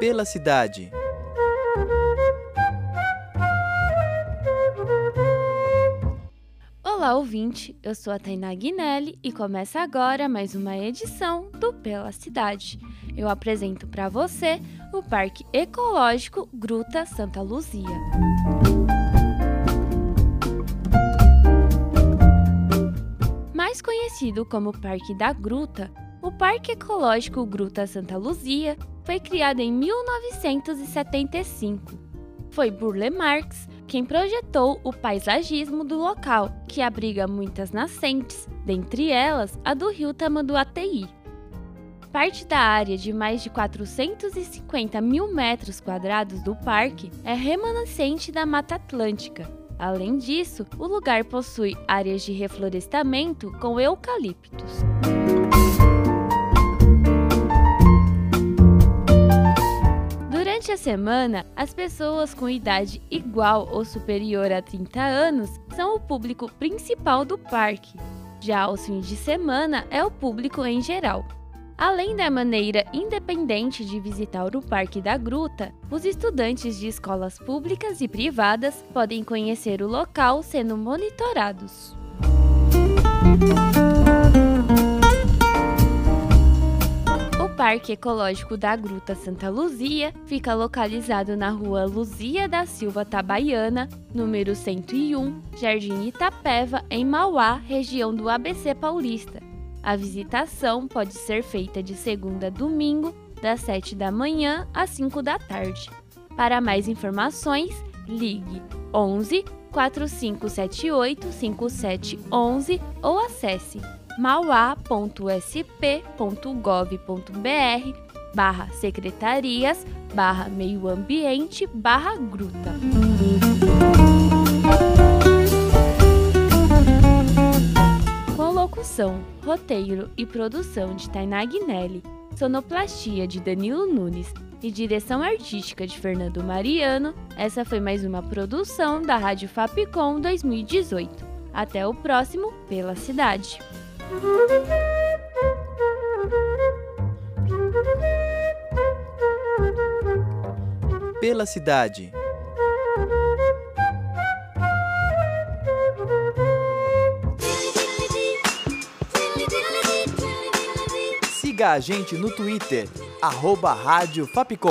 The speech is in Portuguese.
Pela cidade. Olá, ouvinte! Eu sou a Tainá Guinelli e começa agora mais uma edição do Pela Cidade. Eu apresento para você o Parque Ecológico Gruta Santa Luzia. Mais conhecido como Parque da Gruta, Parque Ecológico Gruta Santa Luzia foi criado em 1975. Foi Burle Marx quem projetou o paisagismo do local, que abriga muitas nascentes, dentre elas a do rio Tamanduateí. Parte da área de mais de 450 mil metros quadrados do parque é remanescente da Mata Atlântica. Além disso, o lugar possui áreas de reflorestamento com eucaliptos. Semana, as pessoas com idade igual ou superior a 30 anos são o público principal do parque. Já aos fins de semana é o público em geral. Além da maneira independente de visitar o Parque da Gruta, os estudantes de escolas públicas e privadas podem conhecer o local sendo monitorados. O Parque Ecológico da Gruta Santa Luzia fica localizado na rua Luzia da Silva Tabaiana, número 101, Jardim Itapeva, em Mauá, região do ABC Paulista. A visitação pode ser feita de segunda a domingo, das 7 da manhã às 5 da tarde. Para mais informações, ligue 11 4578 5711 ou acesse mauá.sp.gov.br barra secretarias barra meio ambiente barra gruta. Com locução, roteiro e produção de Tainá Guinelli, sonoplastia de Danilo Nunes e direção artística de Fernando Mariano, essa foi mais uma produção da Rádio Fapcom 2018. Até o próximo Pela Cidade. Pela cidade. Siga a gente no Twitter, arroba Rádio Fapcom.